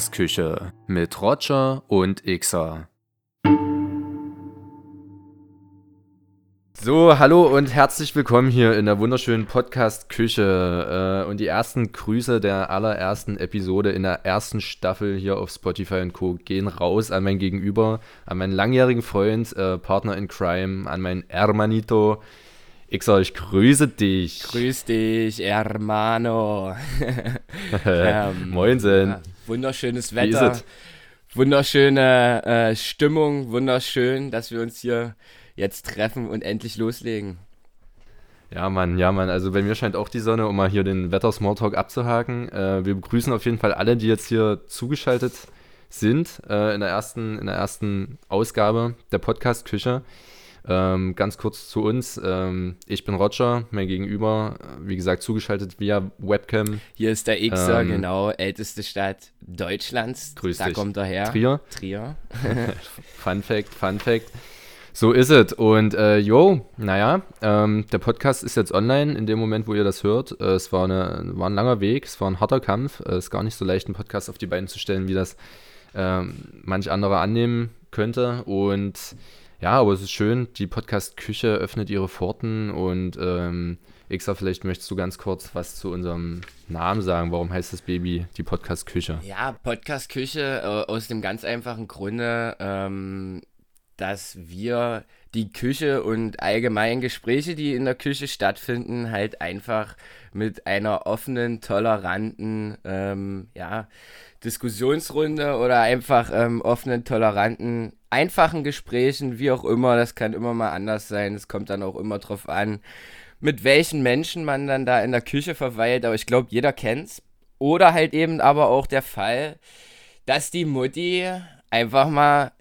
Podcast-Küche mit Roger und Xer. So, hallo und herzlich willkommen hier in der wunderschönen Podcast-Küche. Äh, und die ersten Grüße der allerersten Episode in der ersten Staffel hier auf Spotify und Co. gehen raus an mein Gegenüber, an meinen langjährigen Freund, äh, Partner in Crime, an meinen Hermanito. Xer, ich grüße dich. Grüß dich, Hermano. ähm, Moinsen. Ja, wunderschönes Wetter. Wunderschöne äh, Stimmung, wunderschön, dass wir uns hier jetzt treffen und endlich loslegen. Ja, Mann, ja, Mann. Also bei mir scheint auch die Sonne, um mal hier den Wetter-Smalltalk abzuhaken. Äh, wir begrüßen auf jeden Fall alle, die jetzt hier zugeschaltet sind äh, in, der ersten, in der ersten Ausgabe der Podcast-Küche. Ähm, ganz kurz zu uns. Ähm, ich bin Roger, mein Gegenüber, wie gesagt, zugeschaltet via Webcam. Hier ist der Xer, ähm, genau, älteste Stadt Deutschlands. Grüß da dich. kommt er her. Trier. Trier. Fun Fact, Fun Fact. So ist es. Und äh, yo, naja, ähm, der Podcast ist jetzt online in dem Moment, wo ihr das hört. Äh, es war, eine, war ein langer Weg, es war ein harter Kampf. Es ist gar nicht so leicht, einen Podcast auf die Beine zu stellen, wie das ähm, manch anderer annehmen könnte. Und ja, aber es ist schön, die Podcast-Küche öffnet ihre Pforten und ähm, Xa, vielleicht möchtest du ganz kurz was zu unserem Namen sagen. Warum heißt das Baby die Podcast-Küche? Ja, Podcast-Küche äh, aus dem ganz einfachen Grunde, ähm, dass wir die Küche und allgemein Gespräche, die in der Küche stattfinden, halt einfach mit einer offenen, toleranten, ähm, ja, Diskussionsrunde oder einfach ähm, offenen, toleranten, einfachen Gesprächen, wie auch immer, das kann immer mal anders sein, es kommt dann auch immer drauf an, mit welchen Menschen man dann da in der Küche verweilt, aber ich glaube, jeder kennt's. Oder halt eben aber auch der Fall, dass die Mutti einfach mal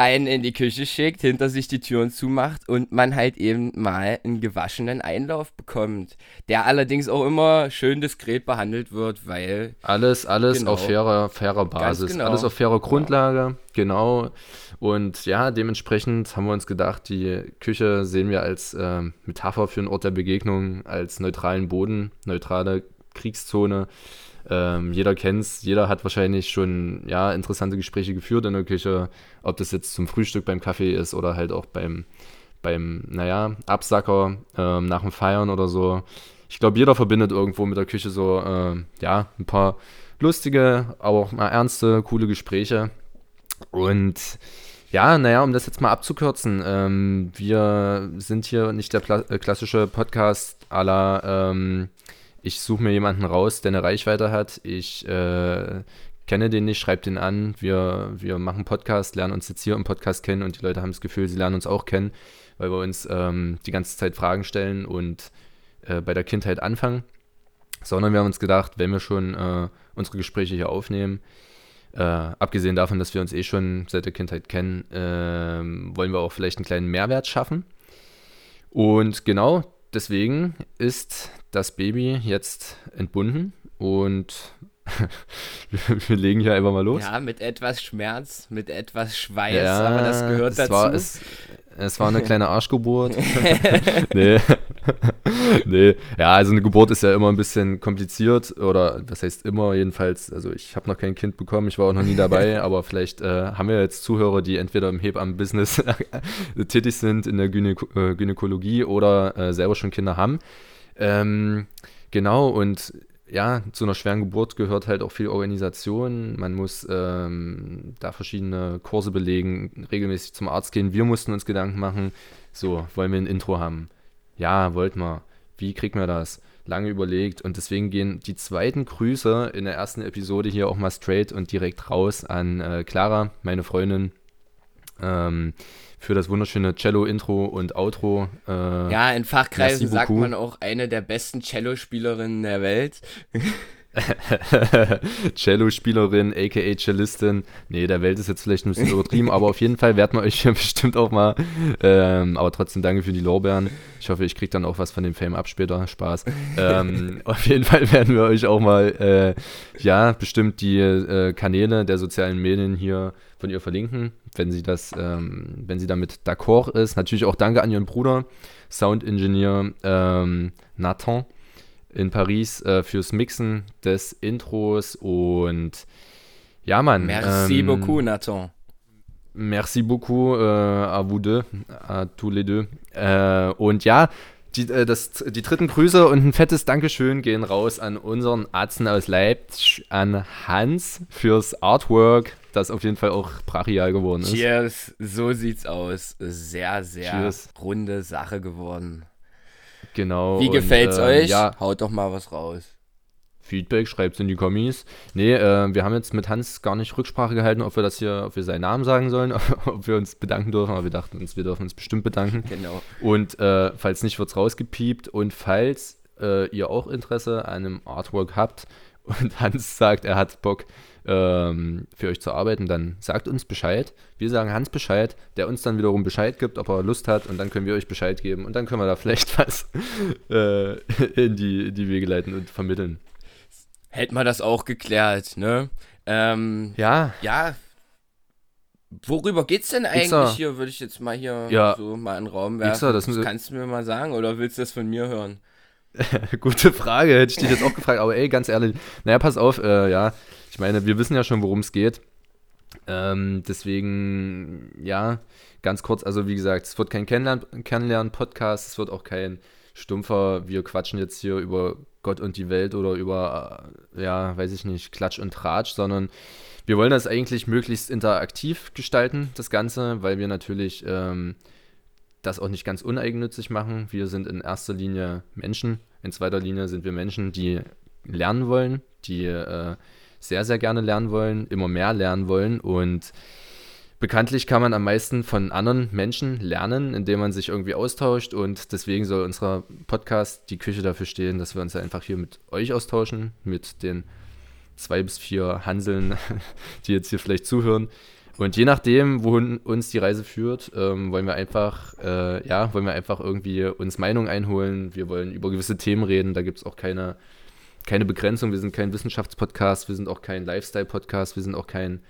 einen in die Küche schickt, hinter sich die Türen zumacht und man halt eben mal einen gewaschenen Einlauf bekommt, der allerdings auch immer schön diskret behandelt wird, weil alles alles genau, auf fairer fairer Basis, genau. alles auf fairer Grundlage, ja. genau. Und ja, dementsprechend haben wir uns gedacht, die Küche sehen wir als äh, Metapher für einen Ort der Begegnung, als neutralen Boden, neutrale Kriegszone ähm, jeder kennt es, jeder hat wahrscheinlich schon ja, interessante Gespräche geführt in der Küche, ob das jetzt zum Frühstück beim Kaffee ist oder halt auch beim, beim naja, Absacker ähm, nach dem Feiern oder so. Ich glaube, jeder verbindet irgendwo mit der Küche so, äh, ja, ein paar lustige, aber auch mal ernste, coole Gespräche. Und ja, naja, um das jetzt mal abzukürzen, ähm, wir sind hier nicht der äh, klassische Podcast aller ähm, ich suche mir jemanden raus, der eine Reichweite hat. Ich äh, kenne den nicht, schreibe den an. Wir, wir machen Podcast, lernen uns jetzt hier im Podcast kennen und die Leute haben das Gefühl, sie lernen uns auch kennen, weil wir uns ähm, die ganze Zeit Fragen stellen und äh, bei der Kindheit anfangen. Sondern wir haben uns gedacht, wenn wir schon äh, unsere Gespräche hier aufnehmen, äh, abgesehen davon, dass wir uns eh schon seit der Kindheit kennen, äh, wollen wir auch vielleicht einen kleinen Mehrwert schaffen. Und genau deswegen ist das Baby jetzt entbunden und wir legen hier einfach mal los. Ja, mit etwas Schmerz, mit etwas Schweiß, ja, aber das gehört dazu. War, es, es war eine kleine Arschgeburt. nee. nee. Ja, also eine Geburt ist ja immer ein bisschen kompliziert oder das heißt immer jedenfalls. Also ich habe noch kein Kind bekommen, ich war auch noch nie dabei, aber vielleicht äh, haben wir jetzt Zuhörer, die entweder im Hebammen-Business tätig sind, in der Gynä äh, Gynäkologie oder äh, selber schon Kinder haben. Ähm, genau, und ja, zu einer schweren Geburt gehört halt auch viel Organisation. Man muss ähm, da verschiedene Kurse belegen, regelmäßig zum Arzt gehen. Wir mussten uns Gedanken machen, so, wollen wir ein Intro haben? Ja, wollten wir. Wie kriegt man das? Lange überlegt und deswegen gehen die zweiten Grüße in der ersten Episode hier auch mal straight und direkt raus an äh, Clara, meine Freundin. Ähm, für das wunderschöne Cello-Intro und Outro. Äh, ja, in Fachkreisen sagt man auch eine der besten Cello-Spielerinnen der Welt. Cello-Spielerin, aka Cellistin. Nee, der Welt ist jetzt vielleicht ein bisschen übertrieben, aber auf jeden Fall werden wir euch ja bestimmt auch mal. Ähm, aber trotzdem danke für die Lorbeeren. Ich hoffe, ich kriege dann auch was von dem Fame ab später. Spaß. Ähm, auf jeden Fall werden wir euch auch mal, äh, ja, bestimmt die äh, Kanäle der sozialen Medien hier von ihr verlinken, wenn sie das, ähm, wenn sie damit d'accord ist. Natürlich auch danke an ihren Bruder, Sound Engineer ähm, Nathan in Paris äh, fürs Mixen des Intros und ja, Mann. Merci ähm, beaucoup, Nathan. Merci beaucoup äh, à vous deux, à tous les deux. Äh, und ja, die, äh, das, die dritten Grüße und ein fettes Dankeschön gehen raus an unseren Arzt aus Leipzig, an Hans fürs Artwork, das auf jeden Fall auch brachial geworden ist. Cheers, so sieht's aus. Sehr, sehr Cheers. runde Sache geworden. Genau. Wie gefällt's und, äh, euch? Ja. Haut doch mal was raus. Feedback, schreibt es in die Kommis. Nee, äh, wir haben jetzt mit Hans gar nicht Rücksprache gehalten, ob wir das hier, ob wir seinen Namen sagen sollen, ob wir uns bedanken dürfen, aber wir dachten uns, wir dürfen uns bestimmt bedanken. Genau. Und äh, falls nicht, wird es rausgepiept. Und falls äh, ihr auch Interesse an einem Artwork habt und Hans sagt, er hat Bock ähm, für euch zu arbeiten, dann sagt uns Bescheid. Wir sagen Hans Bescheid, der uns dann wiederum Bescheid gibt, ob er Lust hat und dann können wir euch Bescheid geben und dann können wir da vielleicht was äh, in, die, in die Wege leiten und vermitteln hätten wir das auch geklärt, ne? Ähm, ja. Ja. Worüber geht's denn eigentlich Xer. hier? Würde ich jetzt mal hier ja. so mal in den Raum werfen. Xer, das, das kannst du mir mal sagen oder willst du das von mir hören? Gute Frage, hätte ich dich jetzt auch gefragt, aber ey, ganz ehrlich, naja, pass auf, äh, ja, ich meine, wir wissen ja schon, worum es geht. Ähm, deswegen, ja, ganz kurz, also wie gesagt, es wird kein Kennenlernen-Podcast, es wird auch kein stumpfer, wir quatschen jetzt hier über Gott und die Welt oder über, äh, ja, weiß ich nicht, Klatsch und Tratsch, sondern wir wollen das eigentlich möglichst interaktiv gestalten, das Ganze, weil wir natürlich ähm, das auch nicht ganz uneigennützig machen. Wir sind in erster Linie Menschen, in zweiter Linie sind wir Menschen, die lernen wollen, die äh, sehr, sehr gerne lernen wollen, immer mehr lernen wollen und Bekanntlich kann man am meisten von anderen Menschen lernen, indem man sich irgendwie austauscht und deswegen soll unser Podcast die Küche dafür stehen, dass wir uns einfach hier mit euch austauschen, mit den zwei bis vier Hanseln, die jetzt hier vielleicht zuhören. Und je nachdem, wohin uns die Reise führt, ähm, wollen wir einfach, äh, ja, wollen wir einfach irgendwie uns Meinung einholen. Wir wollen über gewisse Themen reden. Da gibt es auch keine, keine Begrenzung. Wir sind kein Wissenschaftspodcast, wir sind auch kein Lifestyle-Podcast, wir sind auch kein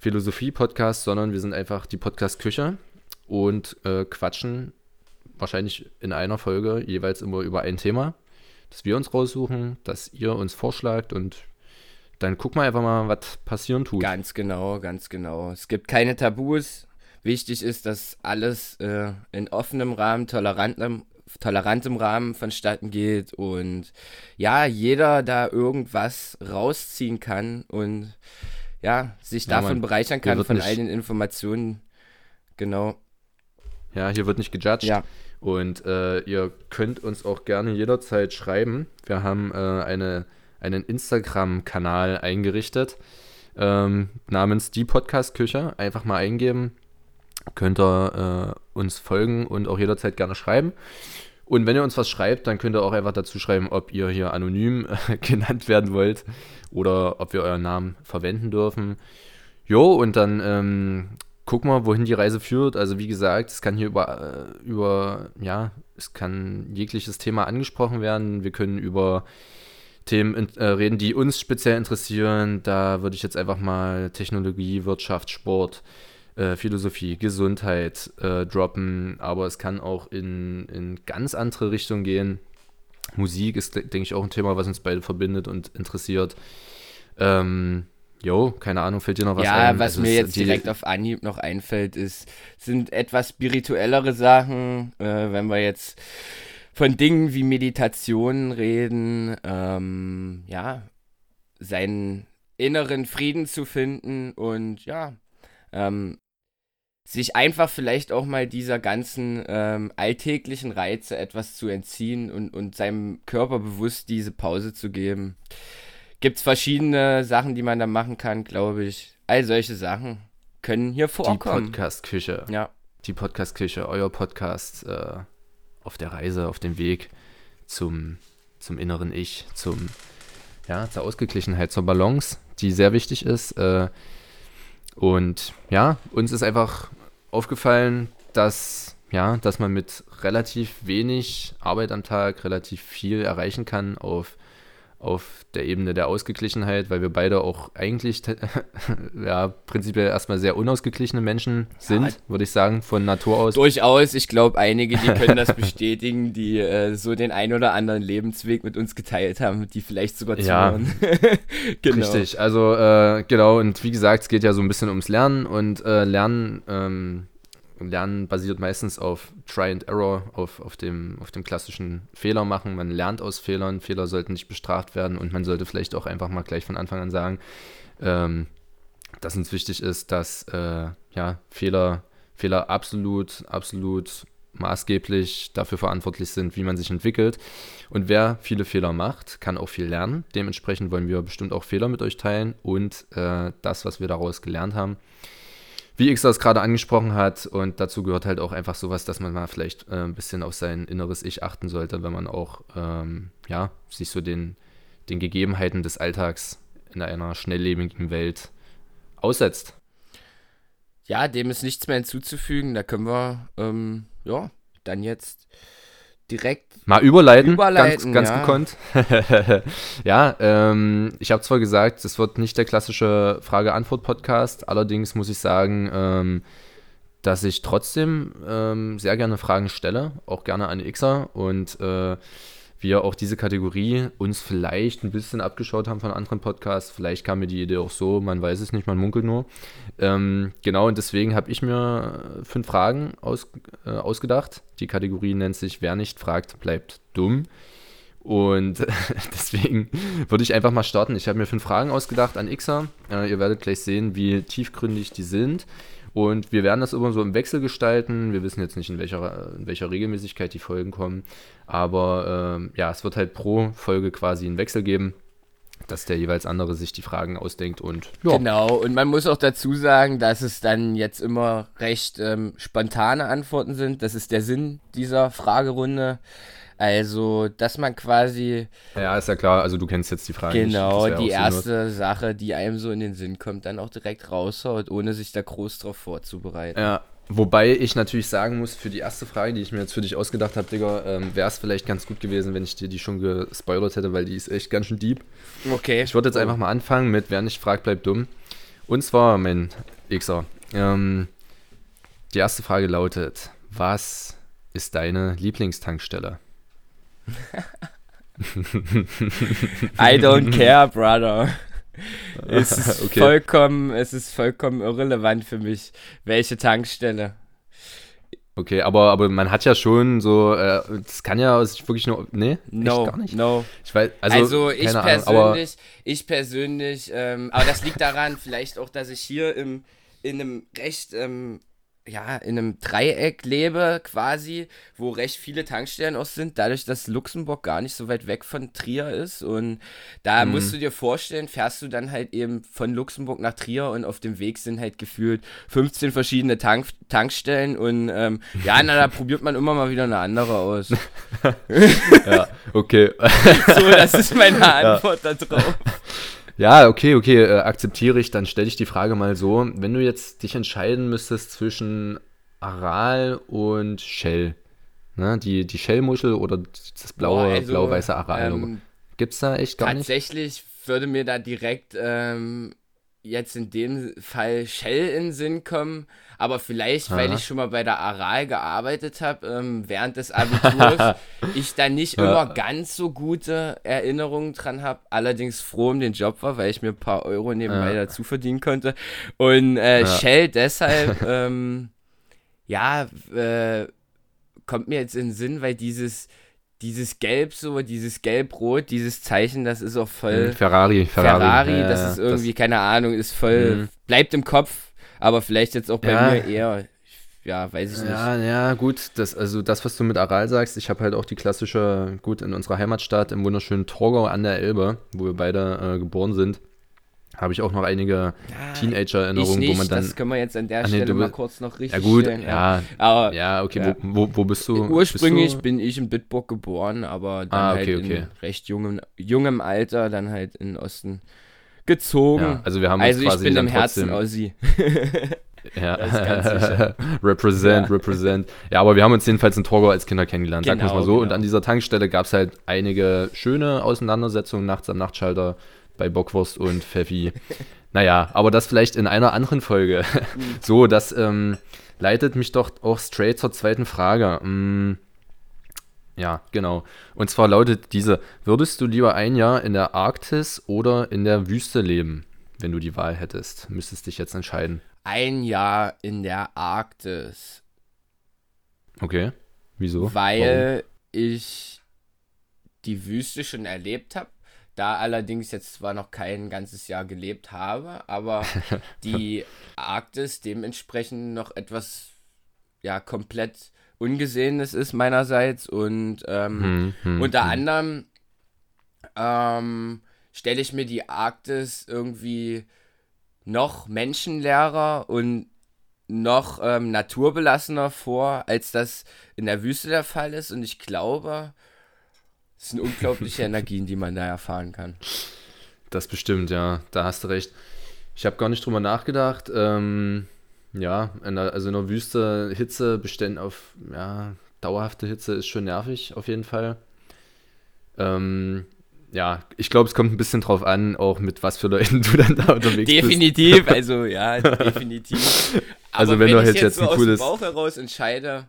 Philosophie-Podcast, sondern wir sind einfach die Podcast-Küche und äh, quatschen wahrscheinlich in einer Folge jeweils immer über ein Thema, das wir uns raussuchen, das ihr uns vorschlagt und dann gucken wir einfach mal, was passieren tut. Ganz genau, ganz genau. Es gibt keine Tabus. Wichtig ist, dass alles äh, in offenem Rahmen, tolerantem, tolerantem Rahmen vonstatten geht und ja, jeder da irgendwas rausziehen kann und ja, sich ja, davon man, bereichern kann, von all den Informationen. Genau. Ja, hier wird nicht gejudged. Ja. Und äh, ihr könnt uns auch gerne jederzeit schreiben. Wir haben äh, eine, einen Instagram-Kanal eingerichtet ähm, namens Die Podcast-Küche. Einfach mal eingeben. Könnt ihr äh, uns folgen und auch jederzeit gerne schreiben. Und wenn ihr uns was schreibt, dann könnt ihr auch einfach dazu schreiben, ob ihr hier anonym genannt werden wollt oder ob wir euren Namen verwenden dürfen. Jo, und dann ähm, gucken wir, wohin die Reise führt. Also wie gesagt, es kann hier über, äh, über, ja, es kann jegliches Thema angesprochen werden. Wir können über Themen äh, reden, die uns speziell interessieren. Da würde ich jetzt einfach mal Technologie, Wirtschaft, Sport, äh, Philosophie, Gesundheit äh, droppen. Aber es kann auch in, in ganz andere Richtungen gehen. Musik ist, denke ich, auch ein Thema, was uns beide verbindet und interessiert. Ähm, Jo, keine Ahnung, fällt dir noch was ja, ein? Ja, was also mir jetzt direkt auf Anhieb noch einfällt, ist, sind etwas spirituellere Sachen, äh, wenn wir jetzt von Dingen wie Meditationen reden, ähm, ja, seinen inneren Frieden zu finden und ja, ähm, sich einfach vielleicht auch mal dieser ganzen ähm, alltäglichen Reize etwas zu entziehen und, und seinem Körper bewusst diese Pause zu geben. Gibt es verschiedene Sachen, die man da machen kann, glaube ich. All solche Sachen können hier vorkommen. Die Podcast-Küche. Ja. Die Podcast-Küche, euer Podcast äh, auf der Reise, auf dem Weg zum, zum inneren Ich, zum, ja, zur Ausgeglichenheit, zur Balance, die sehr wichtig ist. Äh, und ja, uns ist einfach aufgefallen, dass, ja, dass man mit relativ wenig Arbeit am Tag relativ viel erreichen kann auf auf der Ebene der Ausgeglichenheit, weil wir beide auch eigentlich ja, prinzipiell erstmal sehr unausgeglichene Menschen sind, ja, würde ich sagen, von Natur aus. Durchaus, ich glaube, einige, die können das bestätigen, die äh, so den ein oder anderen Lebensweg mit uns geteilt haben, die vielleicht sogar zuhören. Ja, genau. Richtig, also äh, genau, und wie gesagt, es geht ja so ein bisschen ums Lernen und äh, Lernen ähm, Lernen basiert meistens auf Try and Error, auf, auf, dem, auf dem klassischen Fehler machen. Man lernt aus Fehlern. Fehler sollten nicht bestraft werden und man sollte vielleicht auch einfach mal gleich von Anfang an sagen, ähm, dass uns wichtig ist, dass äh, ja, Fehler, Fehler absolut, absolut maßgeblich dafür verantwortlich sind, wie man sich entwickelt. Und wer viele Fehler macht, kann auch viel lernen. Dementsprechend wollen wir bestimmt auch Fehler mit euch teilen und äh, das, was wir daraus gelernt haben, wie X das gerade angesprochen hat. Und dazu gehört halt auch einfach sowas, dass man mal vielleicht äh, ein bisschen auf sein inneres Ich achten sollte, wenn man auch ähm, ja, sich so den, den Gegebenheiten des Alltags in einer schnelllebigen Welt aussetzt. Ja, dem ist nichts mehr hinzuzufügen. Da können wir ähm, ja dann jetzt direkt mal überleiten, überleiten ganz, ganz ja. gekonnt. ja, ähm, ich habe zwar gesagt, es wird nicht der klassische Frage-Antwort-Podcast, allerdings muss ich sagen, ähm, dass ich trotzdem ähm, sehr gerne Fragen stelle, auch gerne an Xer und äh, wir auch diese Kategorie uns vielleicht ein bisschen abgeschaut haben von anderen Podcasts. Vielleicht kam mir die Idee auch so, man weiß es nicht, man munkelt nur. Ähm, genau, und deswegen habe ich mir fünf Fragen aus, äh, ausgedacht. Die Kategorie nennt sich Wer nicht fragt, bleibt dumm. Und deswegen würde ich einfach mal starten. Ich habe mir fünf Fragen ausgedacht an Xer. Ihr werdet gleich sehen, wie tiefgründig die sind. Und wir werden das immer so im Wechsel gestalten. Wir wissen jetzt nicht, in welcher, in welcher Regelmäßigkeit die Folgen kommen. Aber ähm, ja, es wird halt pro Folge quasi einen Wechsel geben dass der jeweils andere sich die Fragen ausdenkt und ja. Genau, und man muss auch dazu sagen, dass es dann jetzt immer recht ähm, spontane Antworten sind. Das ist der Sinn dieser Fragerunde. Also, dass man quasi. Ja, ist ja klar, also du kennst jetzt die Frage. Genau, nicht, die erste wird. Sache, die einem so in den Sinn kommt, dann auch direkt raushaut, ohne sich da groß drauf vorzubereiten. Ja, wobei ich natürlich sagen muss, für die erste Frage, die ich mir jetzt für dich ausgedacht habe, Digga, ähm, wäre es vielleicht ganz gut gewesen, wenn ich dir die schon gespoilert hätte, weil die ist echt ganz schön deep. Okay. Ich würde jetzt oh. einfach mal anfangen mit Wer nicht fragt, bleibt dumm. Und zwar, mein Xer, ähm, die erste Frage lautet: Was ist deine Lieblingstankstelle? I don't care, brother. Es ist, okay. vollkommen, es ist vollkommen irrelevant für mich, welche Tankstelle. Okay, aber, aber man hat ja schon so, äh, das kann ja wirklich nur, nee, no, gar nicht. No. Ich weiß, also, also ich persönlich, Ahnung, ich persönlich, ähm, aber das liegt daran, vielleicht auch, dass ich hier im, in einem recht ähm, ja, in einem Dreieck lebe quasi, wo recht viele Tankstellen auch sind, dadurch, dass Luxemburg gar nicht so weit weg von Trier ist. Und da mhm. musst du dir vorstellen, fährst du dann halt eben von Luxemburg nach Trier und auf dem Weg sind halt gefühlt 15 verschiedene Tank Tankstellen und ähm, ja, na, da probiert man immer mal wieder eine andere aus. ja, okay. so, das ist meine Antwort ja. darauf. Ja, okay, okay, äh, akzeptiere ich. Dann stelle ich die Frage mal so: Wenn du jetzt dich entscheiden müsstest zwischen Aral und Shell, ne? die, die Shell-Muschel oder das blaue, also, blau-weiße Aral, ähm, gibt es da echt gar tatsächlich nicht? Tatsächlich würde mir da direkt ähm, jetzt in dem Fall Shell in den Sinn kommen, aber vielleicht, Aha. weil ich schon mal bei der Aral gearbeitet habe, ähm, während des Abiturs, ich da nicht ja. immer ganz so gute Erinnerungen dran habe, allerdings froh um den Job war, weil ich mir ein paar Euro nebenbei ja. dazu verdienen konnte. Und äh, ja. Shell deshalb, ähm, ja, äh, kommt mir jetzt in den Sinn, weil dieses dieses Gelb so, dieses Gelb-Rot, dieses Zeichen, das ist auch voll. Mhm, Ferrari, Ferrari. Ferrari, das ja, ist irgendwie, das keine Ahnung, ist voll, mh. bleibt im Kopf, aber vielleicht jetzt auch bei ja. mir eher, ja, weiß ich nicht. Ja, ja, gut, das, also das, was du mit Aral sagst, ich habe halt auch die klassische, gut, in unserer Heimatstadt im wunderschönen Torgau an der Elbe, wo wir beide äh, geboren sind, habe ich auch noch einige ja, Teenager-Erinnerungen, wo man dann. Das können wir jetzt an der Stelle nee, mal kurz noch richtig Ja, gut, stellen, ja. Aber, ja, okay, ja. Wo, wo, wo, bist du? Ursprünglich bist du? bin ich in Bitburg geboren, aber dann ah, okay, halt in recht jungem, jungem Alter dann halt in den Osten gezogen. Ja, also wir haben also ich bin im Herzen Aussie. Ja, represent, ja. represent. Ja, aber wir haben uns jedenfalls in Torgau als Kinder kennengelernt, genau, sagen wir mal so. Genau. Und an dieser Tankstelle gab es halt einige schöne Auseinandersetzungen nachts am Nachtschalter bei Bockwurst und Pfeffi. naja, aber das vielleicht in einer anderen Folge. Mhm. so, das ähm, leitet mich doch auch straight zur zweiten Frage. Mm, ja, genau. Und zwar lautet diese: Würdest du lieber ein Jahr in der Arktis oder in der Wüste leben, wenn du die Wahl hättest? Müsstest dich jetzt entscheiden. Ein Jahr in der Arktis. Okay. Wieso? Weil Warum? ich die Wüste schon erlebt habe. Da allerdings jetzt zwar noch kein ganzes Jahr gelebt habe, aber die Arktis dementsprechend noch etwas ja komplett Ungesehenes ist meinerseits und ähm, hm, hm, unter hm. anderem ähm, stelle ich mir die Arktis irgendwie noch menschenleerer und noch ähm, naturbelassener vor, als das in der Wüste der Fall ist. Und ich glaube, es sind unglaubliche Energien, die man da erfahren kann. Das bestimmt, ja. Da hast du recht. Ich habe gar nicht drüber nachgedacht. Ähm, ja, in der, also in der Wüste Hitze bestehen auf, ja, dauerhafte Hitze ist schon nervig, auf jeden Fall. Ähm, ja, ich glaube, es kommt ein bisschen drauf an, auch mit was für Leuten du dann da unterwegs definitiv, bist. Definitiv, also ja, definitiv. also wenn, wenn du jetzt, jetzt so ein cooles... aus dem Bauch heraus entscheide,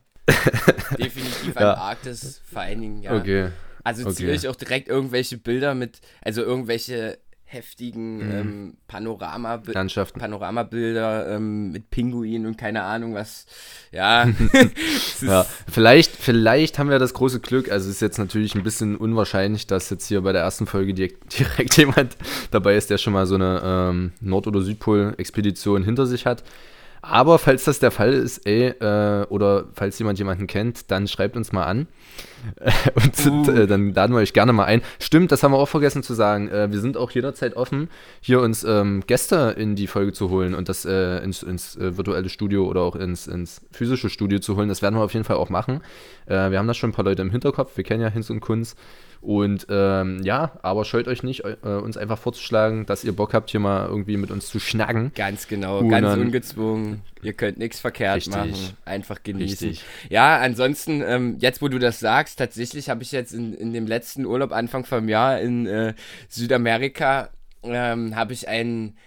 definitiv ja. Antarktis vor allen Dingen, ja. Okay. Also ziehe okay. ich auch direkt irgendwelche Bilder mit, also irgendwelche heftigen mhm. ähm, Panorama Panoramabilder ähm, mit Pinguinen und keine Ahnung was. Ja. ja. Vielleicht, vielleicht haben wir das große Glück. Also es ist jetzt natürlich ein bisschen unwahrscheinlich, dass jetzt hier bei der ersten Folge direkt, direkt jemand dabei ist, der schon mal so eine ähm, Nord- oder Südpol-Expedition hinter sich hat. Aber falls das der Fall ist, ey, äh, oder falls jemand jemanden kennt, dann schreibt uns mal an. und uh. äh, dann laden wir euch gerne mal ein. Stimmt, das haben wir auch vergessen zu sagen. Äh, wir sind auch jederzeit offen, hier uns ähm, Gäste in die Folge zu holen und das äh, ins, ins virtuelle Studio oder auch ins, ins physische Studio zu holen. Das werden wir auf jeden Fall auch machen. Wir haben da schon ein paar Leute im Hinterkopf. Wir kennen ja Hinz und Kunz. Und ähm, ja, aber scheut euch nicht, äh, uns einfach vorzuschlagen, dass ihr Bock habt, hier mal irgendwie mit uns zu schnacken. Ganz genau, und ganz ungezwungen. Ihr könnt nichts verkehrt richtig, machen. Einfach genießen. Richtig. Ja, ansonsten, ähm, jetzt wo du das sagst, tatsächlich habe ich jetzt in, in dem letzten Urlaub Anfang vom Jahr in äh, Südamerika, ähm, habe ich einen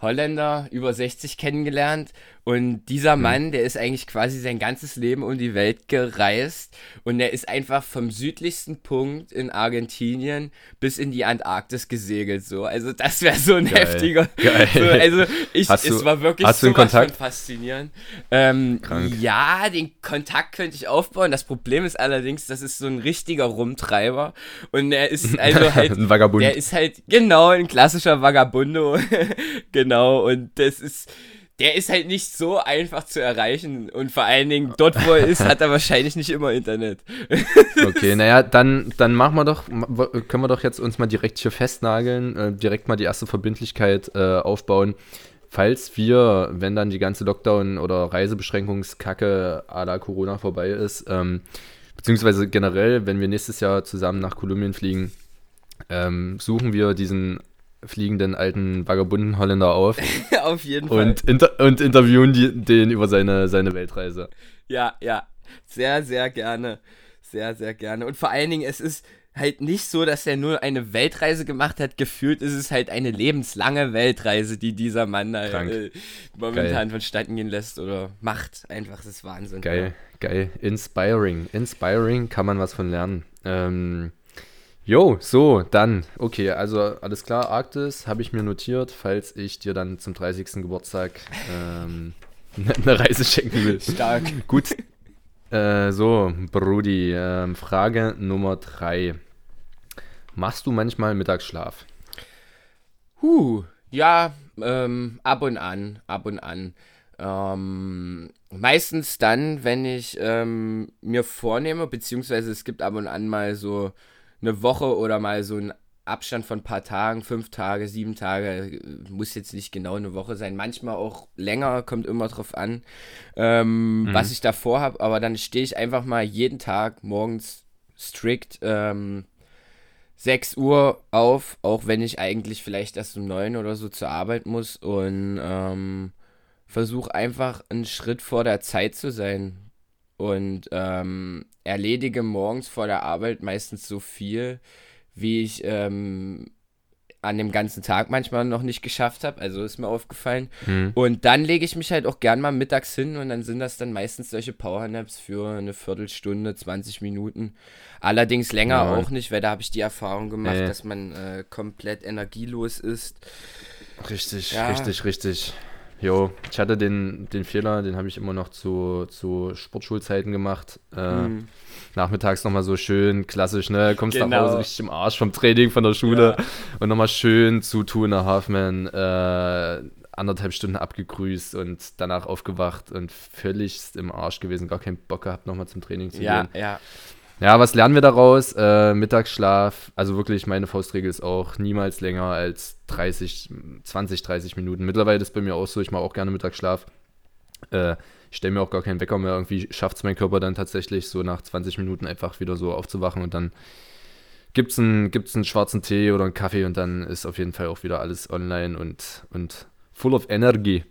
Holländer über 60 kennengelernt und dieser mhm. Mann, der ist eigentlich quasi sein ganzes Leben um die Welt gereist und der ist einfach vom südlichsten Punkt in Argentinien bis in die Antarktis gesegelt. So, also das wäre so ein Geil. heftiger. Geil. So, also ich, hast es war wirklich hast so Kontakt? faszinierend. Ähm, ja, den Kontakt könnte ich aufbauen. Das Problem ist allerdings, das ist so ein richtiger Rumtreiber und er ist also halt ein Vagabund. Der ist halt genau ein klassischer Vagabundo, genau und das ist der ist halt nicht so einfach zu erreichen und vor allen Dingen dort, wo er ist, hat er wahrscheinlich nicht immer Internet. okay, naja, dann, dann machen wir doch, können wir doch jetzt uns mal direkt hier festnageln, äh, direkt mal die erste Verbindlichkeit äh, aufbauen. Falls wir, wenn dann die ganze Lockdown- oder Reisebeschränkungskacke à la Corona vorbei ist, ähm, beziehungsweise generell, wenn wir nächstes Jahr zusammen nach Kolumbien fliegen, ähm, suchen wir diesen fliegenden alten vagabunden Holländer auf. auf jeden Fall. Und, inter und interviewen die, den über seine, seine Weltreise. Ja, ja. Sehr, sehr gerne. Sehr, sehr gerne. Und vor allen Dingen, es ist halt nicht so, dass er nur eine Weltreise gemacht hat. Gefühlt ist es halt eine lebenslange Weltreise, die dieser Mann da äh, momentan geil. vonstatten gehen lässt oder macht. Einfach, das ist Wahnsinn. Geil, ja. geil. Inspiring. Inspiring kann man was von lernen. Ähm, Jo, so, dann, okay, also alles klar, Arktis habe ich mir notiert, falls ich dir dann zum 30. Geburtstag ähm, eine Reise schenken will. Stark. Gut, äh, so, Brudi, äh, Frage Nummer 3. Machst du manchmal Mittagsschlaf? Huh, ja, ähm, ab und an, ab und an. Ähm, meistens dann, wenn ich ähm, mir vornehme, beziehungsweise es gibt ab und an mal so eine Woche oder mal so ein Abstand von ein paar Tagen, fünf Tage, sieben Tage, muss jetzt nicht genau eine Woche sein, manchmal auch länger, kommt immer drauf an, ähm, mhm. was ich davor habe, aber dann stehe ich einfach mal jeden Tag morgens strikt ähm, 6 Uhr auf, auch wenn ich eigentlich vielleicht erst um 9 oder so zur Arbeit muss. Und ähm, versuche einfach einen Schritt vor der Zeit zu sein und ähm, erledige morgens vor der Arbeit meistens so viel, wie ich ähm, an dem ganzen Tag manchmal noch nicht geschafft habe. Also ist mir aufgefallen. Mhm. Und dann lege ich mich halt auch gern mal mittags hin und dann sind das dann meistens solche Powernaps für eine Viertelstunde, 20 Minuten. Allerdings länger ja. auch nicht, weil da habe ich die Erfahrung gemacht, nee. dass man äh, komplett energielos ist. Richtig, ja. richtig, richtig. Jo, ich hatte den, den Fehler, den habe ich immer noch zu, zu Sportschulzeiten gemacht. Äh, mhm. Nachmittags nochmal so schön klassisch, ne? Kommst genau. nach Hause richtig im Arsch vom Training, von der Schule ja. und nochmal schön zu Two and a Half Man, äh, anderthalb Stunden abgegrüßt und danach aufgewacht und völlig im Arsch gewesen, gar keinen Bock gehabt, nochmal zum Training zu ja, gehen. Ja, ja. Ja, was lernen wir daraus? Äh, Mittagsschlaf, also wirklich meine Faustregel ist auch niemals länger als 30, 20, 30 Minuten. Mittlerweile ist es bei mir auch so, ich mache auch gerne Mittagsschlaf. Äh, ich stelle mir auch gar keinen Wecker mehr. Irgendwie schafft es mein Körper dann tatsächlich so nach 20 Minuten einfach wieder so aufzuwachen und dann gibt es einen, gibt's einen schwarzen Tee oder einen Kaffee und dann ist auf jeden Fall auch wieder alles online und, und full of energy.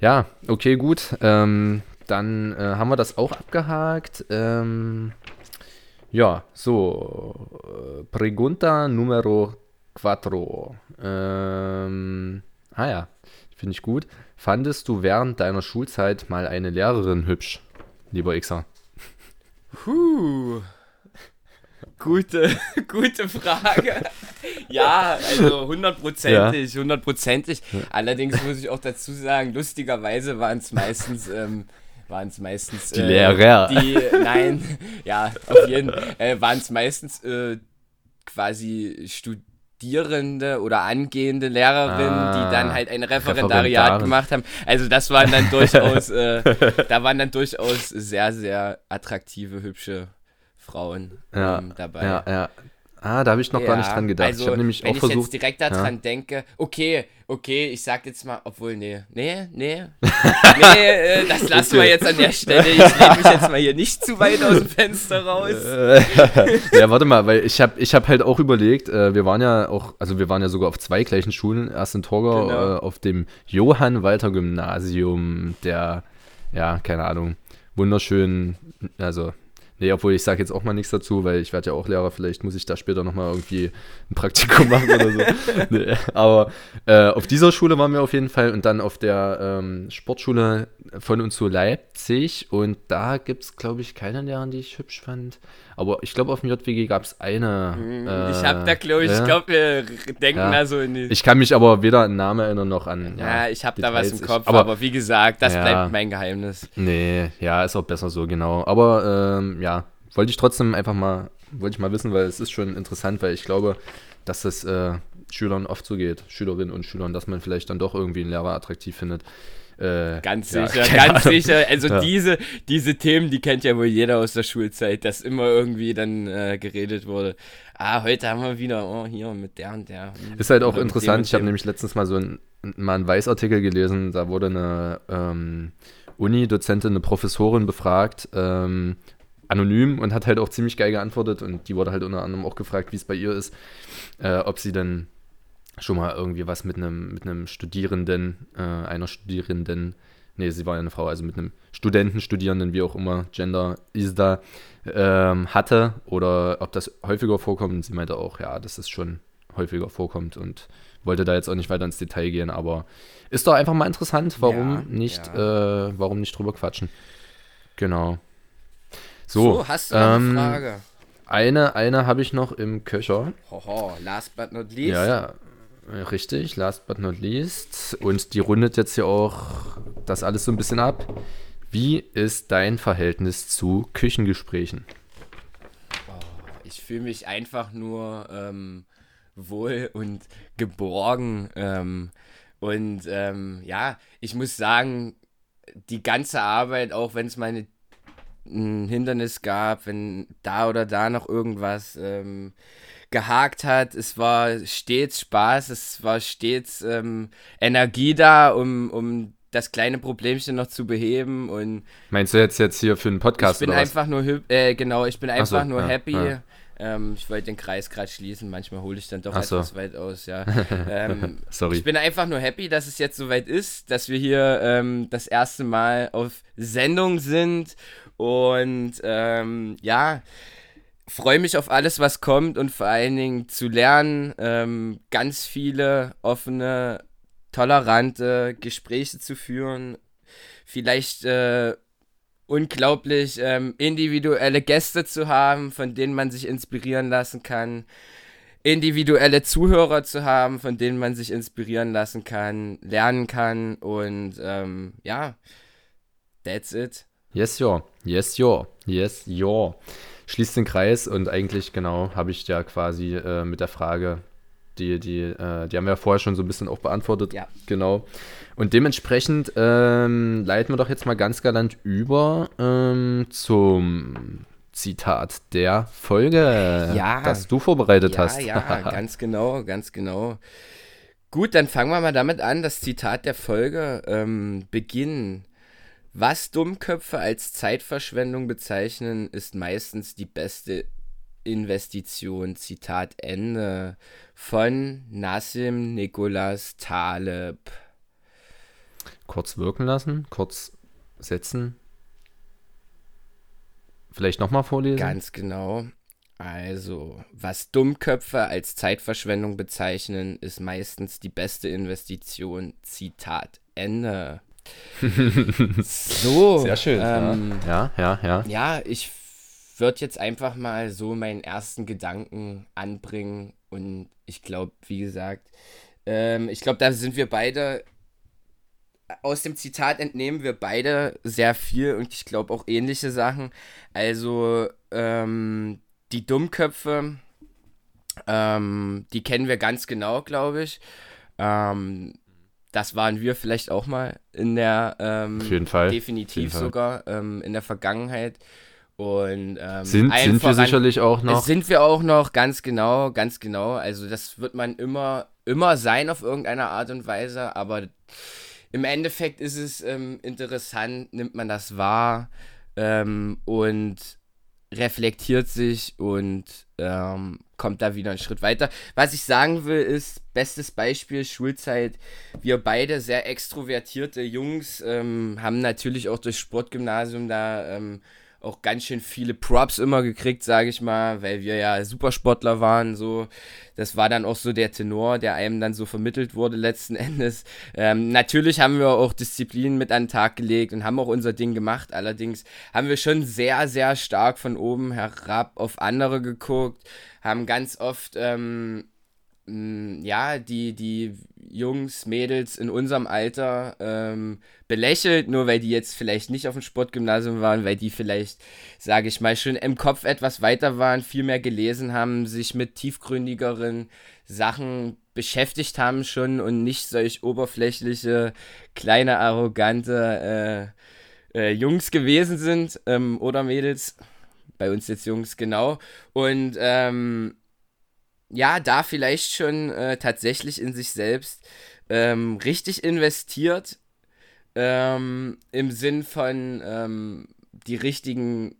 Ja, okay, gut. Ähm, dann äh, haben wir das auch abgehakt. Ähm, ja, so. Äh, Pregunta numero quattro. Ähm, ah ja, finde ich gut. Fandest du während deiner Schulzeit mal eine Lehrerin hübsch, lieber Xer? Huh. Gute, gute Frage. ja, also hundertprozentig, hundertprozentig. Allerdings muss ich auch dazu sagen, lustigerweise waren es meistens ähm, waren es meistens die äh, Lehrer. Die, nein, ja, auf jeden Fall äh, waren es meistens äh, quasi Studierende oder angehende Lehrerinnen, ah, die dann halt ein Referendariat gemacht haben. Also das waren dann durchaus, äh, da waren dann durchaus sehr, sehr attraktive, hübsche Frauen ja, ähm, dabei. Ja, ja. Ah, da habe ich noch ja, gar nicht dran gedacht. Also, ich habe nämlich wenn auch versucht. Wenn ich jetzt direkt daran ja. denke, okay, okay, ich sag jetzt mal, obwohl, nee, nee, nee, nee, äh, das lassen okay. wir jetzt an der Stelle. Ich lege mich jetzt mal hier nicht zu weit aus dem Fenster raus. ja, warte mal, weil ich habe ich hab halt auch überlegt, äh, wir waren ja auch, also wir waren ja sogar auf zwei gleichen Schulen, erst in Torgau genau. äh, auf dem Johann-Walter-Gymnasium, der, ja, keine Ahnung, wunderschön, also Nee, obwohl ich sage jetzt auch mal nichts dazu, weil ich werde ja auch Lehrer, vielleicht muss ich da später nochmal irgendwie ein Praktikum machen oder so. nee, aber äh, auf dieser Schule waren wir auf jeden Fall und dann auf der ähm, Sportschule von und zu Leipzig und da gibt es, glaube ich, keine Lehrerin, die ich hübsch fand. Aber ich glaube, auf dem JWG gab es eine. Hm, äh, ich habe da, glaube ich, ja. ich glaube, wir denken ja. da so in die. Ich kann mich aber weder an Namen erinnern noch an. Ja, ja ich habe da was im Kopf, aber, aber, wie gesagt, das bleibt mein Geheimnis. Nee, ja, ist auch besser so, genau. Aber ähm, ja, wollte ich trotzdem einfach mal, wollte ich mal wissen, weil es ist schon interessant, weil ich glaube, dass das äh, Schülern oft so geht, Schülerinnen und Schülern, dass man vielleicht dann doch irgendwie einen Lehrer attraktiv findet. Äh, ganz ja, sicher, ganz Ahnung. sicher. Also ja. diese, diese Themen, die kennt ja wohl jeder aus der Schulzeit, dass immer irgendwie dann äh, geredet wurde. Ah, heute haben wir wieder, oh, hier mit der und der. Ist halt auch interessant. Ich habe nämlich letztens mal so ein, mal einen Weißartikel gelesen, da wurde eine ähm, Uni-Dozentin, eine Professorin befragt, ähm, anonym und hat halt auch ziemlich geil geantwortet und die wurde halt unter anderem auch gefragt, wie es bei ihr ist, äh, ob sie denn schon mal irgendwie was mit einem mit einem Studierenden, äh, einer Studierenden, nee, sie war ja eine Frau, also mit einem Studenten, Studierenden, wie auch immer, Gender ist da, ähm, hatte oder ob das häufiger vorkommt. Und sie meinte auch, ja, dass es schon häufiger vorkommt und wollte da jetzt auch nicht weiter ins Detail gehen, aber ist doch einfach mal interessant, warum ja, nicht, ja. Äh, warum nicht drüber quatschen. Genau. So, so hast du noch ähm, eine Frage? Eine, eine habe ich noch im Köcher. Hoho, last but not least. Ja, ja. Richtig, last but not least. Und die rundet jetzt hier auch das alles so ein bisschen ab. Wie ist dein Verhältnis zu Küchengesprächen? Ich fühle mich einfach nur ähm, wohl und geborgen. Ähm, und ähm, ja, ich muss sagen, die ganze Arbeit, auch wenn es meine ein Hindernis gab, wenn da oder da noch irgendwas ähm, gehakt hat. Es war stets Spaß, es war stets ähm, Energie da, um, um das kleine Problemchen noch zu beheben. Und Meinst du jetzt, jetzt hier für einen Podcast? Ich bin einfach nur, äh, genau, ich bin einfach so, nur ja, happy. Ja. Ähm, ich wollte den Kreis gerade schließen. Manchmal hole ich dann doch so. etwas weit aus. Ja. Ähm, Sorry. Ich bin einfach nur happy, dass es jetzt soweit ist, dass wir hier ähm, das erste Mal auf Sendung sind. Und ähm, ja, freue mich auf alles, was kommt und vor allen Dingen zu lernen, ähm, ganz viele offene, tolerante Gespräche zu führen. Vielleicht äh, unglaublich ähm, individuelle Gäste zu haben, von denen man sich inspirieren lassen kann, individuelle Zuhörer zu haben, von denen man sich inspirieren lassen kann, lernen kann und ähm, ja, that's it. Yes, yo. Yes, yo. Yes, yo. Schließt den Kreis und eigentlich genau habe ich ja quasi äh, mit der Frage, die, die, äh, die haben wir ja vorher schon so ein bisschen auch beantwortet. Ja. Genau. Und dementsprechend ähm, leiten wir doch jetzt mal ganz galant über ähm, zum Zitat der Folge, ja, das du vorbereitet ja, hast. Ja, ganz genau, ganz genau. Gut, dann fangen wir mal damit an. Das Zitat der Folge ähm, beginnen. Was Dummköpfe als Zeitverschwendung bezeichnen, ist meistens die beste Investition. Zitat Ende von Nassim Nicholas Taleb kurz wirken lassen, kurz setzen. Vielleicht nochmal vorlesen? Ganz genau. Also, was Dummköpfe als Zeitverschwendung bezeichnen, ist meistens die beste Investition. Zitat Ende. So. Sehr schön. Ähm, ja, ja, ja. Ja, ich würde jetzt einfach mal so meinen ersten Gedanken anbringen und ich glaube, wie gesagt, ähm, ich glaube, da sind wir beide aus dem Zitat entnehmen wir beide sehr viel und ich glaube auch ähnliche Sachen. Also ähm, die Dummköpfe, ähm, die kennen wir ganz genau, glaube ich. Ähm, das waren wir vielleicht auch mal in der ähm, Auf jeden Fall. definitiv jeden Fall. sogar ähm, in der Vergangenheit. Und ähm, sind, sind wir sicherlich auch noch. Sind wir auch noch, ganz genau, ganz genau. Also das wird man immer, immer sein auf irgendeine Art und Weise, aber im Endeffekt ist es ähm, interessant, nimmt man das wahr ähm, und reflektiert sich und ähm, kommt da wieder einen Schritt weiter. Was ich sagen will, ist, bestes Beispiel Schulzeit. Wir beide sehr extrovertierte Jungs ähm, haben natürlich auch durch Sportgymnasium da ähm, auch ganz schön viele Props immer gekriegt, sage ich mal, weil wir ja Supersportler waren. So, das war dann auch so der Tenor, der einem dann so vermittelt wurde letzten Endes. Ähm, natürlich haben wir auch Disziplinen mit an den Tag gelegt und haben auch unser Ding gemacht. Allerdings haben wir schon sehr, sehr stark von oben herab auf andere geguckt, haben ganz oft ähm, ja, die, die Jungs, Mädels in unserem Alter ähm, belächelt, nur weil die jetzt vielleicht nicht auf dem Sportgymnasium waren, weil die vielleicht, sage ich mal, schon im Kopf etwas weiter waren, viel mehr gelesen haben, sich mit tiefgründigeren Sachen beschäftigt haben schon und nicht solch oberflächliche, kleine, arrogante äh, äh, Jungs gewesen sind ähm, oder Mädels. Bei uns jetzt Jungs, genau. Und ähm, ja, da vielleicht schon äh, tatsächlich in sich selbst ähm, richtig investiert, ähm, im Sinn von ähm, die richtigen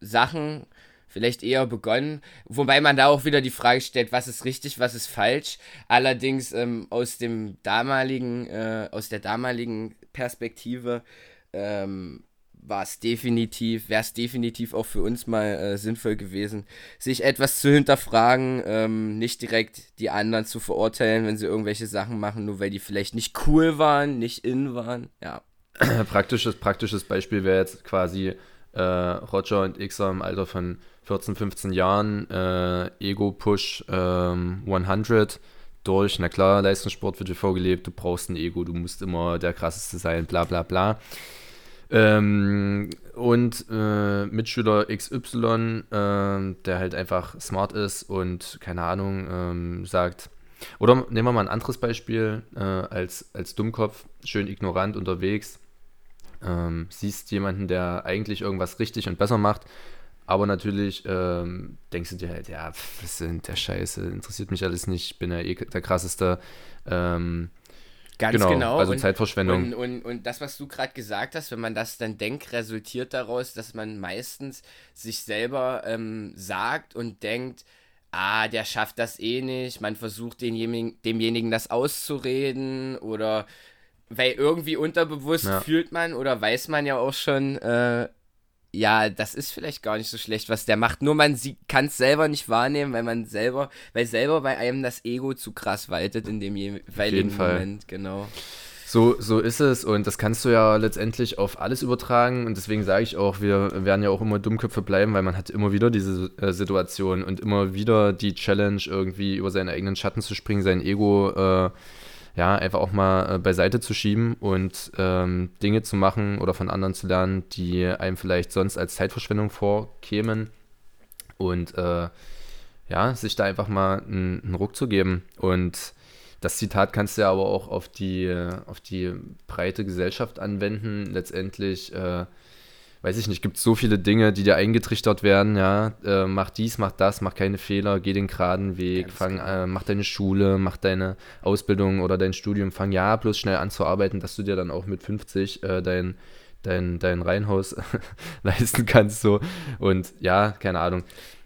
Sachen vielleicht eher begonnen, wobei man da auch wieder die Frage stellt, was ist richtig, was ist falsch. Allerdings ähm, aus dem damaligen, äh, aus der damaligen Perspektive ähm, war es definitiv, wäre es definitiv auch für uns mal äh, sinnvoll gewesen, sich etwas zu hinterfragen, ähm, nicht direkt die anderen zu verurteilen, wenn sie irgendwelche Sachen machen, nur weil die vielleicht nicht cool waren, nicht in waren, ja. Praktisches, praktisches Beispiel wäre jetzt quasi äh, Roger und Xer im Alter von 14, 15 Jahren, äh, Ego-Push ähm, 100 durch, na klar, Leistungssport wird dir vorgelebt, du brauchst ein Ego, du musst immer der krasseste sein, bla bla bla. Ähm, und äh, Mitschüler XY, äh, der halt einfach smart ist und keine Ahnung, ähm, sagt, oder nehmen wir mal ein anderes Beispiel, äh, als, als Dummkopf, schön ignorant unterwegs, ähm, siehst jemanden, der eigentlich irgendwas richtig und besser macht, aber natürlich ähm, denkst du dir halt, ja, was sind der Scheiße, interessiert mich alles nicht, bin ja eh der krasseste. Ähm, Ganz genau. genau. Also und, Zeitverschwendung. Und, und, und das, was du gerade gesagt hast, wenn man das dann denkt, resultiert daraus, dass man meistens sich selber ähm, sagt und denkt, ah, der schafft das eh nicht. Man versucht denjenigen, demjenigen das auszureden oder weil irgendwie unterbewusst ja. fühlt man oder weiß man ja auch schon, äh, ja, das ist vielleicht gar nicht so schlecht, was der macht. Nur man kann es selber nicht wahrnehmen, weil man selber, weil selber bei einem das Ego zu krass waltet in dem jeweiligen Moment, genau. So, so ist es und das kannst du ja letztendlich auf alles übertragen und deswegen sage ich auch, wir werden ja auch immer Dummköpfe bleiben, weil man hat immer wieder diese äh, Situation und immer wieder die Challenge, irgendwie über seinen eigenen Schatten zu springen, sein Ego äh, ja, einfach auch mal äh, beiseite zu schieben und ähm, Dinge zu machen oder von anderen zu lernen, die einem vielleicht sonst als Zeitverschwendung vorkämen. Und äh, ja, sich da einfach mal einen, Ruck zu geben. Und das Zitat kannst du ja aber auch auf die, auf die breite Gesellschaft anwenden. Letztendlich äh, weiß ich nicht, gibt so viele Dinge, die dir eingetrichtert werden, ja, äh, mach dies, mach das, mach keine Fehler, geh den geraden Weg, fang, genau. äh, mach deine Schule, mach deine Ausbildung oder dein Studium, fang ja bloß schnell an zu arbeiten, dass du dir dann auch mit 50 äh, dein, dein, dein Reihenhaus leisten kannst, so. Und ja, keine Ahnung.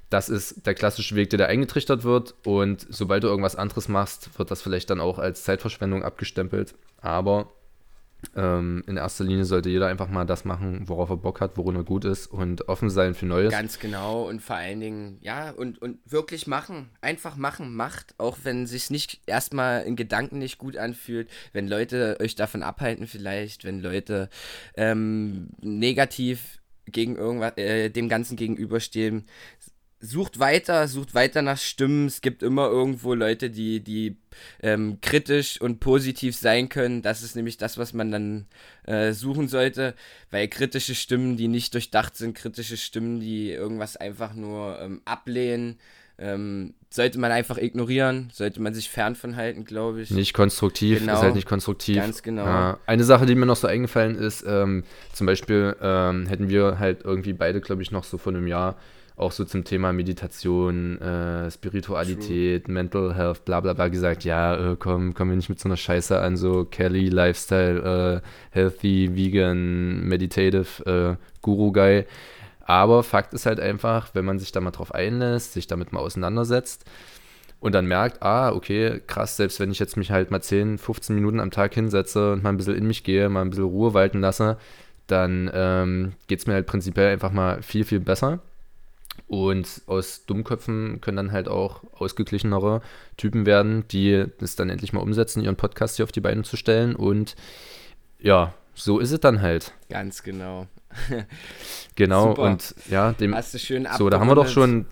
Das ist der klassische Weg, der dir eingetrichtert wird. Und sobald du irgendwas anderes machst, wird das vielleicht dann auch als Zeitverschwendung abgestempelt. Aber ähm, in erster Linie sollte jeder einfach mal das machen, worauf er Bock hat, worin er gut ist und offen sein für Neues. Ganz genau und vor allen Dingen, ja, und, und wirklich machen. Einfach machen, macht. Auch wenn es sich nicht erstmal in Gedanken nicht gut anfühlt, wenn Leute euch davon abhalten, vielleicht, wenn Leute ähm, negativ gegen irgendwas, äh, dem Ganzen gegenüberstehen, sucht weiter, sucht weiter nach Stimmen. Es gibt immer irgendwo Leute, die, die ähm, kritisch und positiv sein können. Das ist nämlich das, was man dann äh, suchen sollte, weil kritische Stimmen, die nicht durchdacht sind, kritische Stimmen, die irgendwas einfach nur ähm, ablehnen, ähm, sollte man einfach ignorieren, sollte man sich fern von halten, glaube ich. Nicht konstruktiv, genau. ist halt nicht konstruktiv. Ganz genau. Ja. Eine Sache, die mir noch so eingefallen ist, ähm, zum Beispiel ähm, hätten wir halt irgendwie beide, glaube ich, noch so vor einem Jahr auch so zum Thema Meditation, äh, Spiritualität, True. Mental Health, bla bla bla gesagt, ja, äh, komm, komm wir nicht mit so einer Scheiße an, so Kelly, Lifestyle, äh, Healthy, Vegan, Meditative, äh, Guru-Guy. Aber Fakt ist halt einfach, wenn man sich da mal drauf einlässt, sich damit mal auseinandersetzt und dann merkt, ah, okay, krass, selbst wenn ich jetzt mich halt mal 10, 15 Minuten am Tag hinsetze und mal ein bisschen in mich gehe, mal ein bisschen Ruhe walten lasse, dann ähm, geht es mir halt prinzipiell einfach mal viel, viel besser. Und aus Dummköpfen können dann halt auch ausgeglichenere Typen werden, die es dann endlich mal umsetzen, ihren Podcast hier auf die Beine zu stellen. Und ja, so ist es dann halt. Ganz genau. genau, Super. und ja, dem. Hast du schön So, da haben wir doch schon,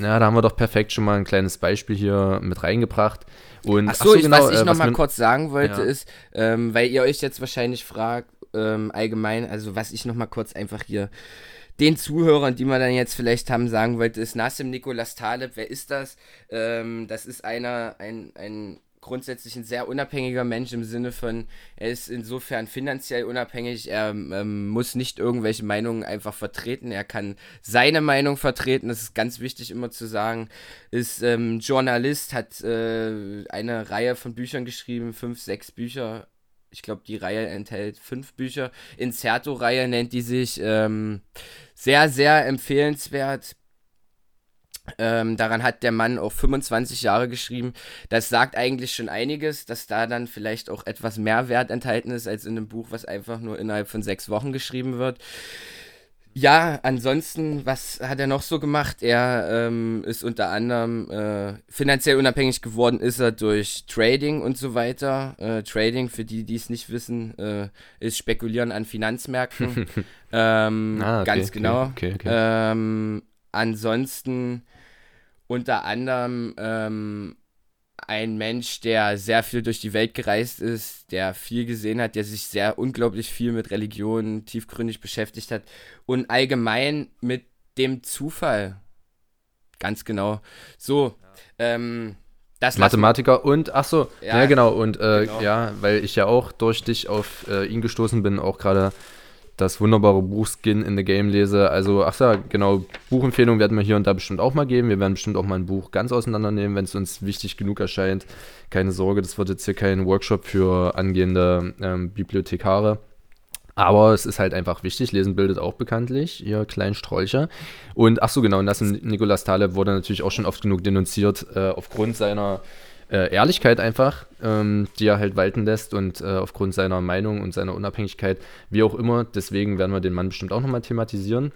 ja, da haben wir doch perfekt schon mal ein kleines Beispiel hier mit reingebracht. Und, achso, ach so, genau, was ich äh, noch mal kurz sagen wollte, ja. ist, ähm, weil ihr euch jetzt wahrscheinlich fragt, ähm, allgemein, also was ich noch mal kurz einfach hier den Zuhörern, die man dann jetzt vielleicht haben, sagen wollte, ist Nassim Nikolas Taleb. Wer ist das? Ähm, das ist einer, ein, ein grundsätzlich ein sehr unabhängiger Mensch im Sinne von, er ist insofern finanziell unabhängig, er ähm, muss nicht irgendwelche Meinungen einfach vertreten, er kann seine Meinung vertreten, das ist ganz wichtig immer zu sagen, ist ähm, Journalist, hat äh, eine Reihe von Büchern geschrieben, fünf, sechs Bücher, ich glaube, die Reihe enthält fünf Bücher. Incerto-Reihe nennt die sich. Ähm, sehr, sehr empfehlenswert. Ähm, daran hat der Mann auch 25 Jahre geschrieben. Das sagt eigentlich schon einiges, dass da dann vielleicht auch etwas mehr Wert enthalten ist als in einem Buch, was einfach nur innerhalb von sechs Wochen geschrieben wird. Ja, ansonsten, was hat er noch so gemacht? Er ähm, ist unter anderem äh, finanziell unabhängig geworden, ist er durch Trading und so weiter. Äh, Trading, für die, die es nicht wissen, äh, ist Spekulieren an Finanzmärkten. ähm, ah, okay, ganz genau. Okay, okay, ähm, ansonsten unter anderem ähm, ein Mensch, der sehr viel durch die Welt gereist ist, der viel gesehen hat, der sich sehr unglaublich viel mit Religion tiefgründig beschäftigt hat und allgemein mit dem Zufall. Ganz genau. So, ähm, das Mathematiker und, ach so, ja, ja genau, und äh, genau. ja, weil ich ja auch durch dich auf äh, ihn gestoßen bin, auch gerade das wunderbare Buch Skin in the Game lese. Also, ach ja, genau, Buchempfehlungen werden wir hier und da bestimmt auch mal geben. Wir werden bestimmt auch mal ein Buch ganz auseinandernehmen, wenn es uns wichtig genug erscheint. Keine Sorge, das wird jetzt hier kein Workshop für angehende ähm, Bibliothekare. Aber es ist halt einfach wichtig. Lesen bildet auch bekanntlich, ihr kleinen Strolcher. Und ach so, genau, Nassim Nikolas Taleb wurde natürlich auch schon oft genug denunziert äh, aufgrund seiner äh, Ehrlichkeit einfach, ähm, die er halt walten lässt und äh, aufgrund seiner Meinung und seiner Unabhängigkeit, wie auch immer. Deswegen werden wir den Mann bestimmt auch nochmal thematisieren.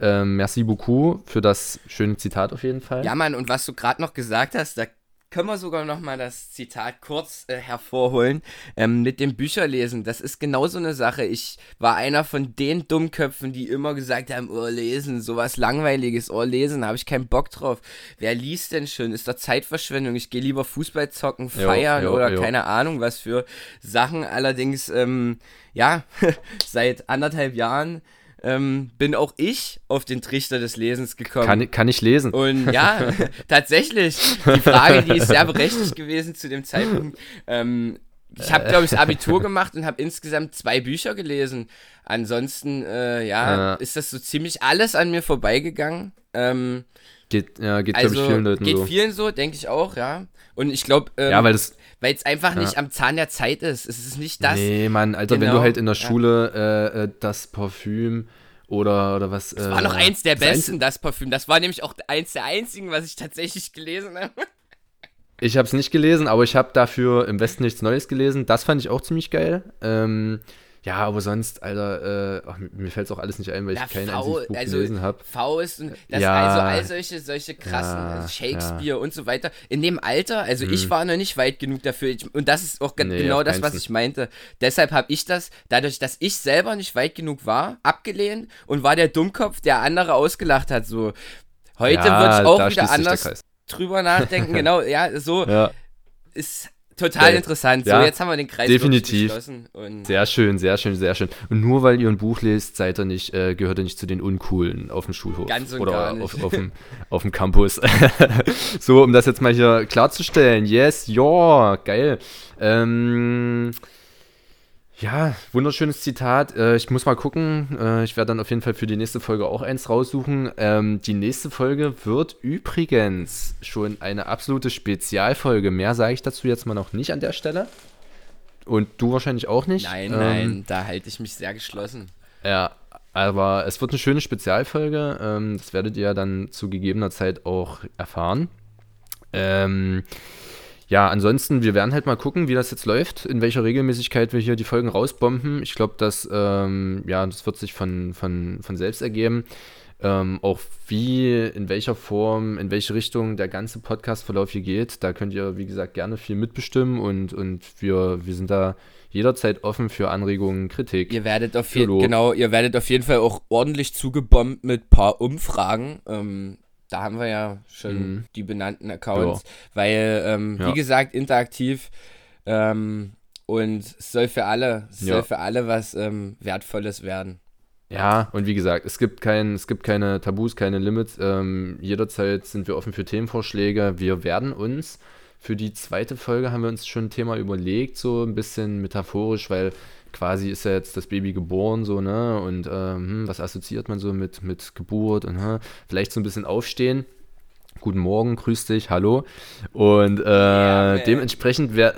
Ähm, merci beaucoup für das schöne Zitat auf jeden Fall. Ja, Mann, und was du gerade noch gesagt hast, da können wir sogar noch mal das Zitat kurz äh, hervorholen ähm, mit dem Bücherlesen. Das ist genau so eine Sache. Ich war einer von den Dummköpfen, die immer gesagt haben, oh, lesen, sowas langweiliges, oh, lesen, habe ich keinen Bock drauf. Wer liest denn schon? Ist doch Zeitverschwendung. Ich gehe lieber Fußball zocken, feiern jo, jo, oder jo. keine Ahnung was für Sachen. Allerdings, ähm, ja, seit anderthalb Jahren ähm, bin auch ich auf den Trichter des Lesens gekommen. Kann, kann ich lesen? Und ja, tatsächlich. Die Frage, die ist sehr berechtigt gewesen zu dem Zeitpunkt. Ähm, ich habe, glaube ich, das Abitur gemacht und habe insgesamt zwei Bücher gelesen. Ansonsten, äh, ja, ja, ist das so ziemlich alles an mir vorbeigegangen. Ähm, geht, ja, geht, also, glaube ich, vielen Leuten geht so. Geht vielen so, denke ich auch, ja. Und ich glaube, ähm, ja, weil das weil es einfach nicht am Zahn der Zeit ist. Es ist nicht das. Nee, Mann, Alter, genau. wenn du genau. halt in der Schule äh, äh, das Parfüm oder, oder was. Das äh, war noch eins der besten, das Parfüm. Das war nämlich auch eins der einzigen, was ich tatsächlich gelesen habe. Ich habe es nicht gelesen, aber ich habe dafür im Westen nichts Neues gelesen. Das fand ich auch ziemlich geil. Ähm, ja, aber sonst, Alter, äh, ach, mir fällt es auch alles nicht ein, weil ich kein v, einziges Buch also gelesen habe. Faust und das, ja, also all solche, solche krassen, ja, also Shakespeare ja. und so weiter. In dem Alter, also hm. ich mhm. war noch nicht weit genug dafür. Ich, und das ist auch nee, genau das, was ich meinte. Deshalb habe ich das, dadurch, dass ich selber nicht weit genug war, abgelehnt und war der Dummkopf, der andere ausgelacht hat. So, heute ja, würde ich auch wieder anders drüber nachdenken. genau, ja, so ist Total Geil. interessant. Ja, so, jetzt haben wir den Kreis definitiv. geschlossen. sehr schön, sehr schön, sehr schön. Und nur weil ihr ein Buch lest, seid ihr nicht, äh, gehört ihr nicht zu den Uncoolen auf dem Schulhof. Ganz und oder gar nicht. Auf, auf, dem, auf dem Campus. so, um das jetzt mal hier klarzustellen. Yes, ja, geil. Ähm, ja, wunderschönes Zitat. Äh, ich muss mal gucken. Äh, ich werde dann auf jeden Fall für die nächste Folge auch eins raussuchen. Ähm, die nächste Folge wird übrigens schon eine absolute Spezialfolge. Mehr sage ich dazu jetzt mal noch nicht an der Stelle. Und du wahrscheinlich auch nicht. Nein, ähm, nein, da halte ich mich sehr geschlossen. Ja, aber es wird eine schöne Spezialfolge. Ähm, das werdet ihr dann zu gegebener Zeit auch erfahren. Ähm, ja, ansonsten, wir werden halt mal gucken, wie das jetzt läuft, in welcher Regelmäßigkeit wir hier die Folgen rausbomben. Ich glaube, das, ähm, ja, das wird sich von, von, von selbst ergeben. Ähm, auch wie, in welcher Form, in welche Richtung der ganze Podcast-Verlauf hier geht. Da könnt ihr, wie gesagt, gerne viel mitbestimmen und, und wir, wir sind da jederzeit offen für Anregungen, Kritik. Ihr werdet auf jeden genau, ihr werdet auf jeden Fall auch ordentlich zugebombt mit ein paar Umfragen. Ähm, da haben wir ja schon mhm. die benannten Accounts, ja. weil, ähm, ja. wie gesagt, interaktiv ähm, und es soll für alle, es ja. soll für alle was ähm, Wertvolles werden. Ja, und wie gesagt, es gibt, kein, es gibt keine Tabus, keine Limits. Ähm, jederzeit sind wir offen für Themenvorschläge. Wir werden uns für die zweite Folge haben wir uns schon ein Thema überlegt, so ein bisschen metaphorisch, weil quasi ist ja jetzt das Baby geboren, so, ne? Und ähm, was assoziiert man so mit, mit Geburt und hm, vielleicht so ein bisschen aufstehen. Guten Morgen, grüß dich, hallo. Und äh, ja, dementsprechend wer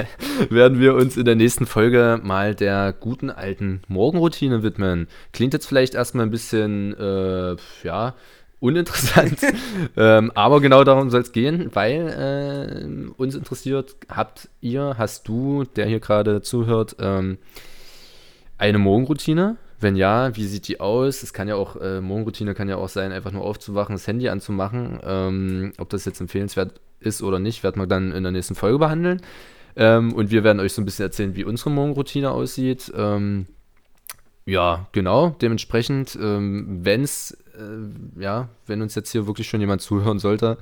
werden wir uns in der nächsten Folge mal der guten alten Morgenroutine widmen. Klingt jetzt vielleicht erstmal ein bisschen, äh, ja, uninteressant. ähm, aber genau darum soll es gehen, weil äh, uns interessiert, habt ihr, hast du, der hier gerade zuhört, ähm, eine Morgenroutine? Wenn ja, wie sieht die aus? Es kann ja auch, äh, Morgenroutine kann ja auch sein, einfach nur aufzuwachen, das Handy anzumachen. Ähm, ob das jetzt empfehlenswert ist oder nicht, werden wir dann in der nächsten Folge behandeln. Ähm, und wir werden euch so ein bisschen erzählen, wie unsere Morgenroutine aussieht. Ähm, ja, genau. Dementsprechend, ähm, wenn es äh, ja, wenn uns jetzt hier wirklich schon jemand zuhören sollte,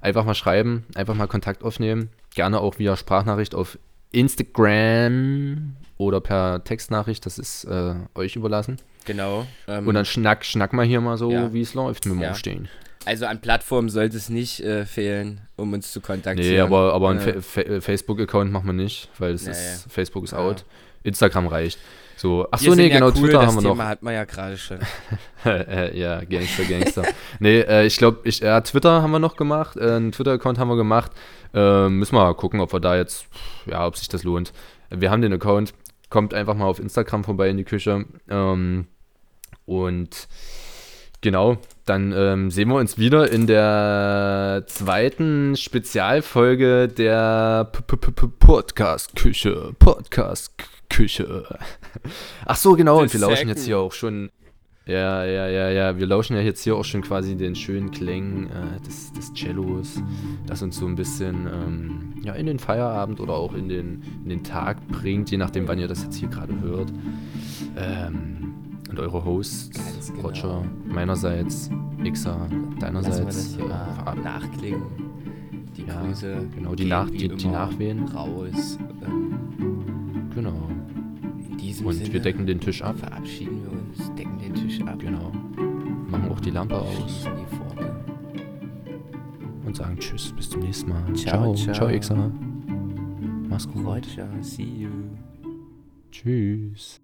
einfach mal schreiben, einfach mal Kontakt aufnehmen. Gerne auch via Sprachnachricht auf Instagram oder per Textnachricht, das ist äh, euch überlassen. Genau. Ähm, Und dann schnack, schnack mal hier mal so, ja. wie es läuft mit dem ja. Umstehen. Also an Plattformen sollte es nicht äh, fehlen, um uns zu kontaktieren. Nee, aber, aber ein Fa Fa Facebook-Account machen wir nicht, weil es naja. ist, Facebook ist out. Instagram reicht. So, ach so, nee, genau, cool, Twitter haben wir Thema noch. hat man ja gerade schon. äh, ja, Gangster, Gangster. nee, äh, ich glaube, ich, äh, Twitter haben wir noch gemacht, äh, einen Twitter-Account haben wir gemacht. Äh, müssen wir mal gucken, ob wir da jetzt, ja, ob sich das lohnt. Wir haben den Account, kommt einfach mal auf Instagram vorbei in die Küche. Ähm, und genau, dann ähm, sehen wir uns wieder in der zweiten Spezialfolge der Podcast-Küche. Podcast-Küche. Ach so, genau, und wir lauschen jetzt hier auch schon. Ja, ja, ja, ja. Wir lauschen ja jetzt hier auch schon quasi den schönen Klängen äh, des, des Cellos, das uns so ein bisschen ähm, ja, in den Feierabend oder auch in den, in den Tag bringt, je nachdem, wann ihr das jetzt hier gerade hört. Ähm, und eure Hosts, genau. Roger, meinerseits, Xer, deinerseits. Lassen wir das hier mal nachklingen. Die ja, Grüße. Genau, die, nach, die, die Nachwehen. Raus. Ähm. Und Sinne wir decken den Tisch ab. Verabschieden wir uns, decken den Tisch ab. Genau. Machen auch die Lampe aus. Und sagen Tschüss, bis zum nächsten Mal. Ciao, ciao. Ciao, Xer. Mach's gut. Roger, see you. Tschüss.